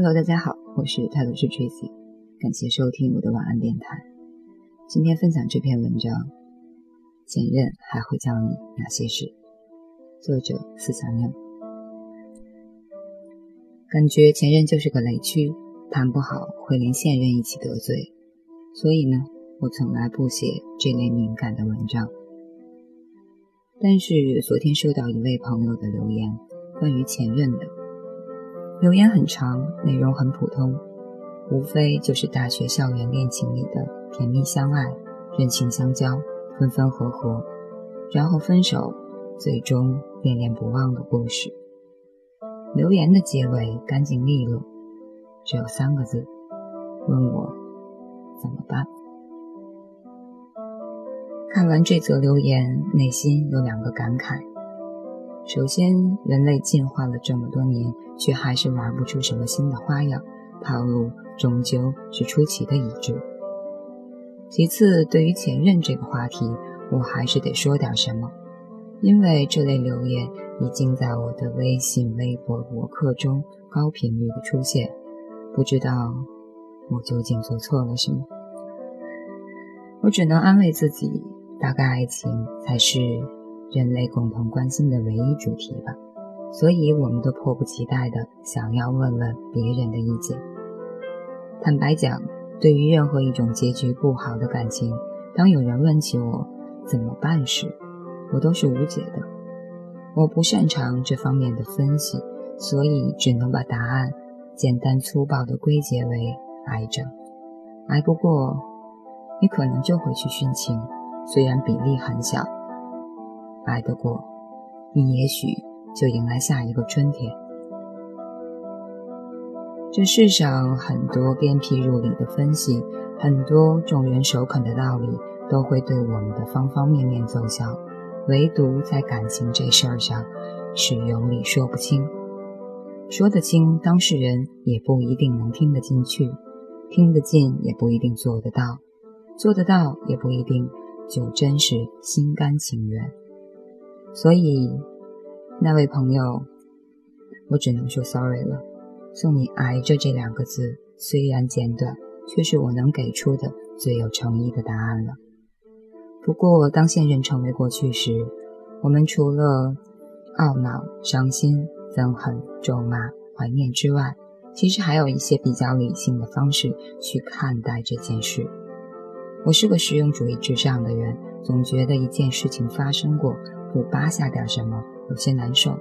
Hello，大家好，我是泰罗斯 Tracy，感谢收听我的晚安电台。今天分享这篇文章：前任还会教你哪些事？作者思想妞。感觉前任就是个雷区，谈不好会连现任一起得罪，所以呢，我从来不写这类敏感的文章。但是昨天收到一位朋友的留言，关于前任的。留言很长，内容很普通，无非就是大学校园恋情里的甜蜜相爱、热情相交、分分合合，然后分手，最终恋恋不忘的故事。留言的结尾干净利落，只有三个字：问我怎么办。看完这则留言，内心有两个感慨。首先，人类进化了这么多年，却还是玩不出什么新的花样，套路终究是出奇的一致。其次，对于前任这个话题，我还是得说点什么，因为这类留言已经在我的微信、微博、博客中高频率的出现，不知道我究竟做错了什么。我只能安慰自己，大概爱情才是。人类共同关心的唯一主题吧，所以我们都迫不及待地想要问问别人的意见。坦白讲，对于任何一种结局不好的感情，当有人问起我怎么办时，我都是无解的。我不擅长这方面的分析，所以只能把答案简单粗暴地归结为癌症。挨不过，你可能就会去殉情，虽然比例很小。挨得过，你也许就迎来下一个春天。这世上很多鞭辟入里的分析，很多众人首肯的道理，都会对我们的方方面面奏效，唯独在感情这事儿上，是有理说不清。说得清，当事人也不一定能听得进去；听得进，也不一定做得到；做得到，也不一定就真是心甘情愿。所以，那位朋友，我只能说 sorry 了。送你“挨着”这两个字，虽然简短，却是我能给出的最有诚意的答案了。不过，当现任成为过去时，我们除了懊恼、伤心、憎恨、咒骂、怀念之外，其实还有一些比较理性的方式去看待这件事。我是个实用主义至上的人，总觉得一件事情发生过。不扒下点什么，有些难受，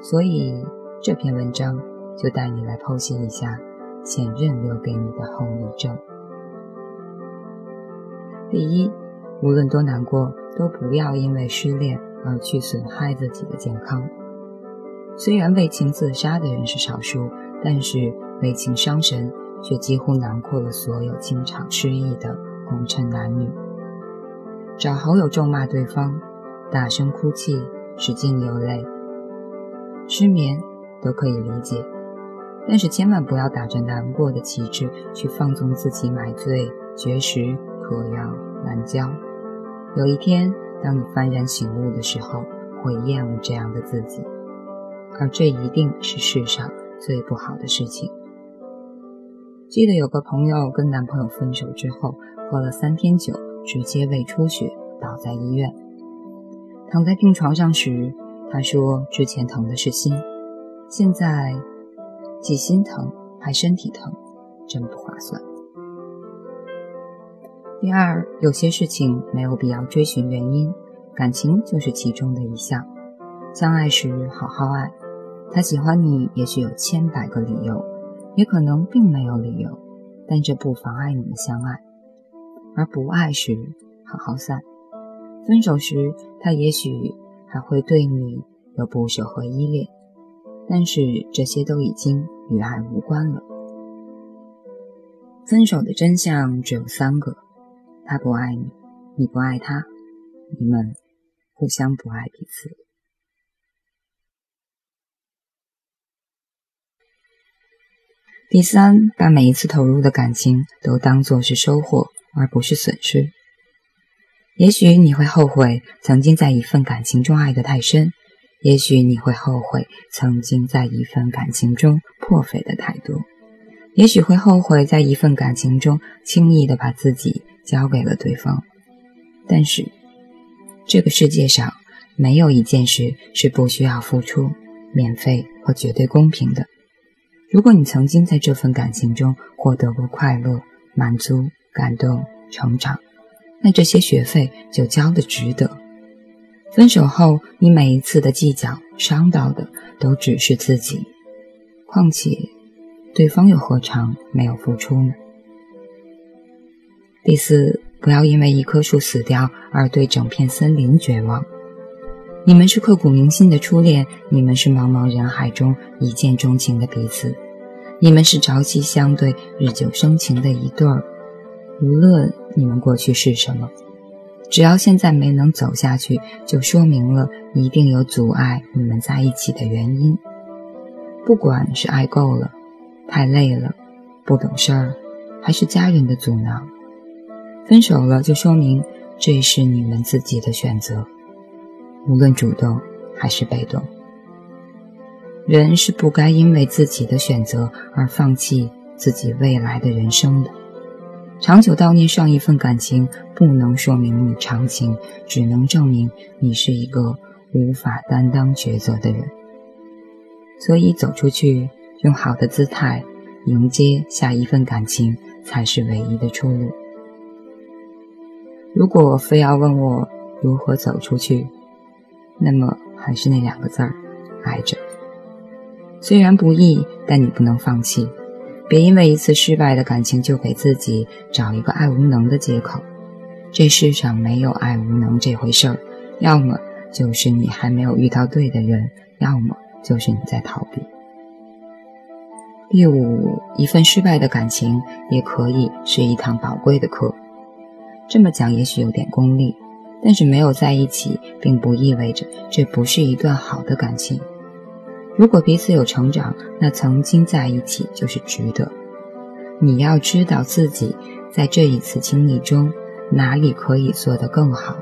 所以这篇文章就带你来剖析一下前任留给你的后遗症。第一，无论多难过，都不要因为失恋而去损害自己的健康。虽然为情自杀的人是少数，但是为情伤神却几乎囊括了所有经常失意的红尘男女。找好友咒骂对方。大声哭泣，使劲流泪，失眠都可以理解，但是千万不要打着难过的旗帜去放纵自己买醉、绝食、嗑药、滥交。有一天，当你幡然醒悟的时候，会厌恶这样的自己，而这一定是世上最不好的事情。记得有个朋友跟男朋友分手之后，喝了三天酒，直接胃出血，倒在医院。躺在病床上时，他说：“之前疼的是心，现在既心疼还身体疼，真不划算。”第二，有些事情没有必要追寻原因，感情就是其中的一项。相爱时好好爱，他喜欢你，也许有千百个理由，也可能并没有理由，但这不妨碍你们相爱。而不爱时，好好散。分手时，他也许还会对你有不舍和依恋，但是这些都已经与爱无关了。分手的真相只有三个：他不爱你，你不爱他，你们互相不爱彼此。第三，把每一次投入的感情都当作是收获，而不是损失。也许你会后悔曾经在一份感情中爱得太深，也许你会后悔曾经在一份感情中破费的太多，也许会后悔在一份感情中轻易的把自己交给了对方。但是，这个世界上没有一件事是不需要付出、免费和绝对公平的。如果你曾经在这份感情中获得过快乐、满足、感动、成长，那这些学费就交的值得。分手后，你每一次的计较伤到的都只是自己，况且对方又何尝没有付出呢？第四，不要因为一棵树死掉而对整片森林绝望。你们是刻骨铭心的初恋，你们是茫茫人海中一见钟情的彼此，你们是朝夕相对、日久生情的一对儿。无论你们过去是什么，只要现在没能走下去，就说明了一定有阻碍你们在一起的原因。不管是爱够了、太累了、不懂事儿，还是家人的阻挠，分手了就说明这是你们自己的选择。无论主动还是被动，人是不该因为自己的选择而放弃自己未来的人生的。长久悼念上一份感情，不能说明你长情，只能证明你是一个无法担当抉择的人。所以，走出去，用好的姿态迎接下一份感情，才是唯一的出路。如果非要问我如何走出去，那么还是那两个字儿，爱着。虽然不易，但你不能放弃。别因为一次失败的感情就给自己找一个爱无能的借口。这世上没有爱无能这回事儿，要么就是你还没有遇到对的人，要么就是你在逃避。第五，一份失败的感情也可以是一堂宝贵的课。这么讲也许有点功利。但是没有在一起，并不意味着这不是一段好的感情。如果彼此有成长，那曾经在一起就是值得。你要知道自己在这一次经历中哪里可以做得更好，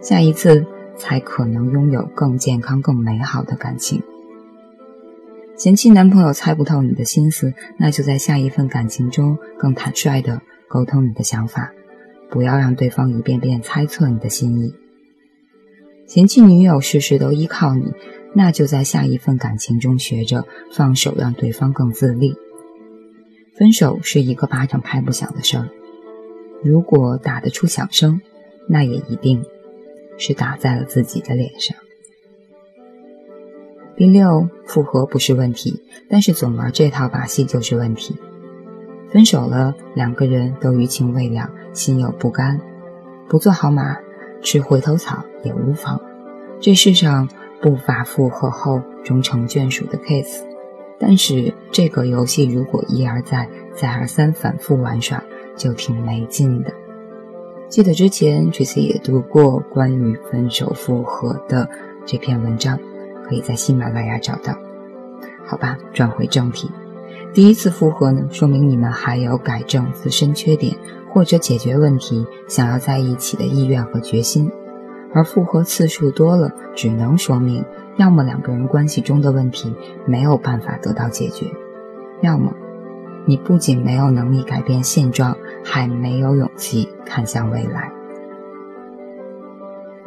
下一次才可能拥有更健康、更美好的感情。嫌弃男朋友猜不透你的心思，那就在下一份感情中更坦率地沟通你的想法。不要让对方一遍遍猜测你的心意。嫌弃女友事事都依靠你，那就在下一份感情中学着放手，让对方更自立。分手是一个巴掌拍不响的事儿，如果打得出响声，那也一定是打在了自己的脸上。第六，复合不是问题，但是总玩这套把戏就是问题。分手了，两个人都余情未了，心有不甘，不做好马，吃回头草也无妨。这世上不乏复合后终成眷属的 case，但是这个游戏如果一而再、再而三反复玩耍，就挺没劲的。记得之前 Tracy 也读过关于分手复合的这篇文章，可以在喜马拉雅找到。好吧，转回正题。第一次复合呢，说明你们还有改正自身缺点或者解决问题、想要在一起的意愿和决心；而复合次数多了，只能说明要么两个人关系中的问题没有办法得到解决，要么你不仅没有能力改变现状，还没有勇气看向未来。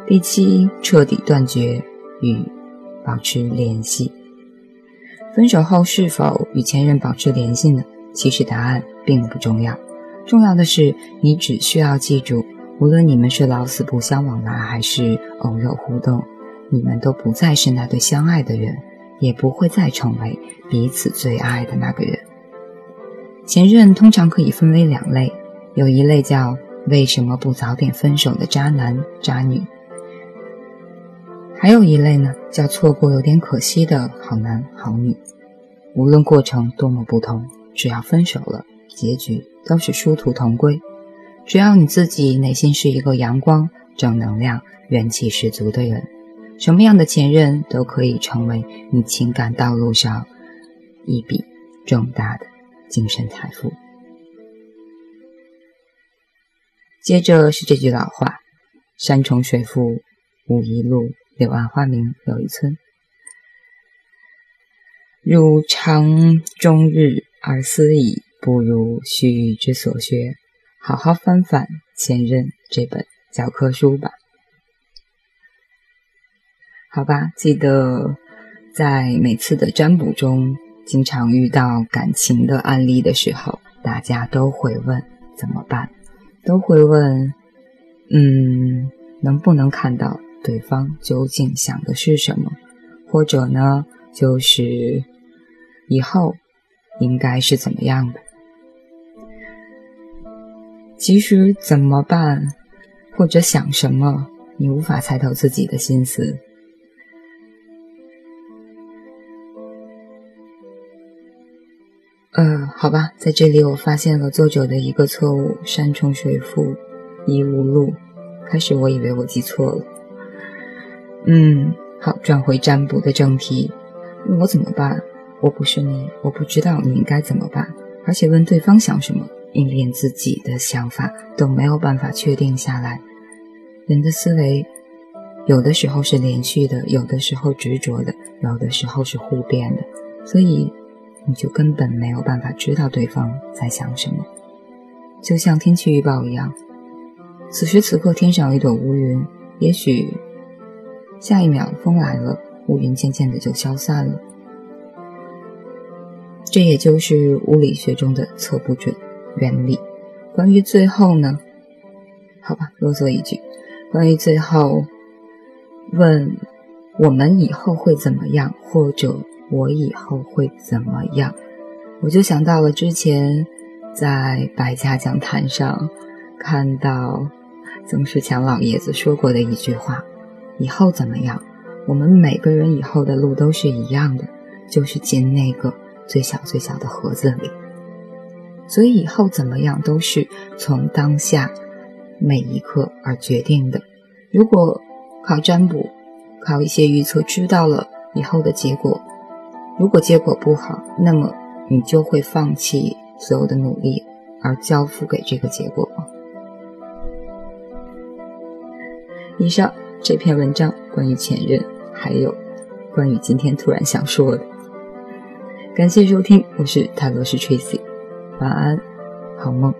第七，彻底断绝与保持联系。分手后是否与前任保持联系呢？其实答案并不重要，重要的是你只需要记住，无论你们是老死不相往来，还是偶有互动，你们都不再是那对相爱的人，也不会再成为彼此最爱的那个人。前任通常可以分为两类，有一类叫为什么不早点分手的渣男渣女。还有一类呢，叫错过有点可惜的好男好女。无论过程多么不同，只要分手了，结局都是殊途同归。只要你自己内心是一个阳光、正能量、元气十足的人，什么样的前任都可以成为你情感道路上一笔重大的精神财富。接着是这句老话：山重水复。无一路，柳暗花明又一村。如常终日而思矣，不如须臾之所学，好好翻翻前任这本教科书吧。好吧，记得在每次的占卜中，经常遇到感情的案例的时候，大家都会问怎么办，都会问，嗯，能不能看到对方究竟想的是什么，或者呢，就是。以后应该是怎么样的？其实怎么办，或者想什么，你无法猜透自己的心思。呃，好吧，在这里我发现了作者的一个错误：山重水复疑无路。开始我以为我记错了。嗯，好，转回占卜的正题，我怎么办？我不是你，我不知道你应该怎么办，而且问对方想什么，你连自己的想法都没有办法确定下来。人的思维有的时候是连续的，有的时候执着的，有的时候是互变的，所以你就根本没有办法知道对方在想什么。就像天气预报一样，此时此刻天上一朵乌云，也许下一秒风来了，乌云渐渐的就消散了。这也就是物理学中的测不准原理。关于最后呢？好吧，啰嗦一句，关于最后问我们以后会怎么样，或者我以后会怎么样，我就想到了之前在百家讲坛上看到曾仕强老爷子说过的一句话：以后怎么样？我们每个人以后的路都是一样的，就是进那个。最小最小的盒子里，所以以后怎么样都是从当下每一刻而决定的。如果靠占卜、靠一些预测知道了以后的结果，如果结果不好，那么你就会放弃所有的努力而交付给这个结果吗？以上这篇文章关于前任，还有关于今天突然想说的。感谢收听，我是泰罗斯 Tracy，晚安，好梦。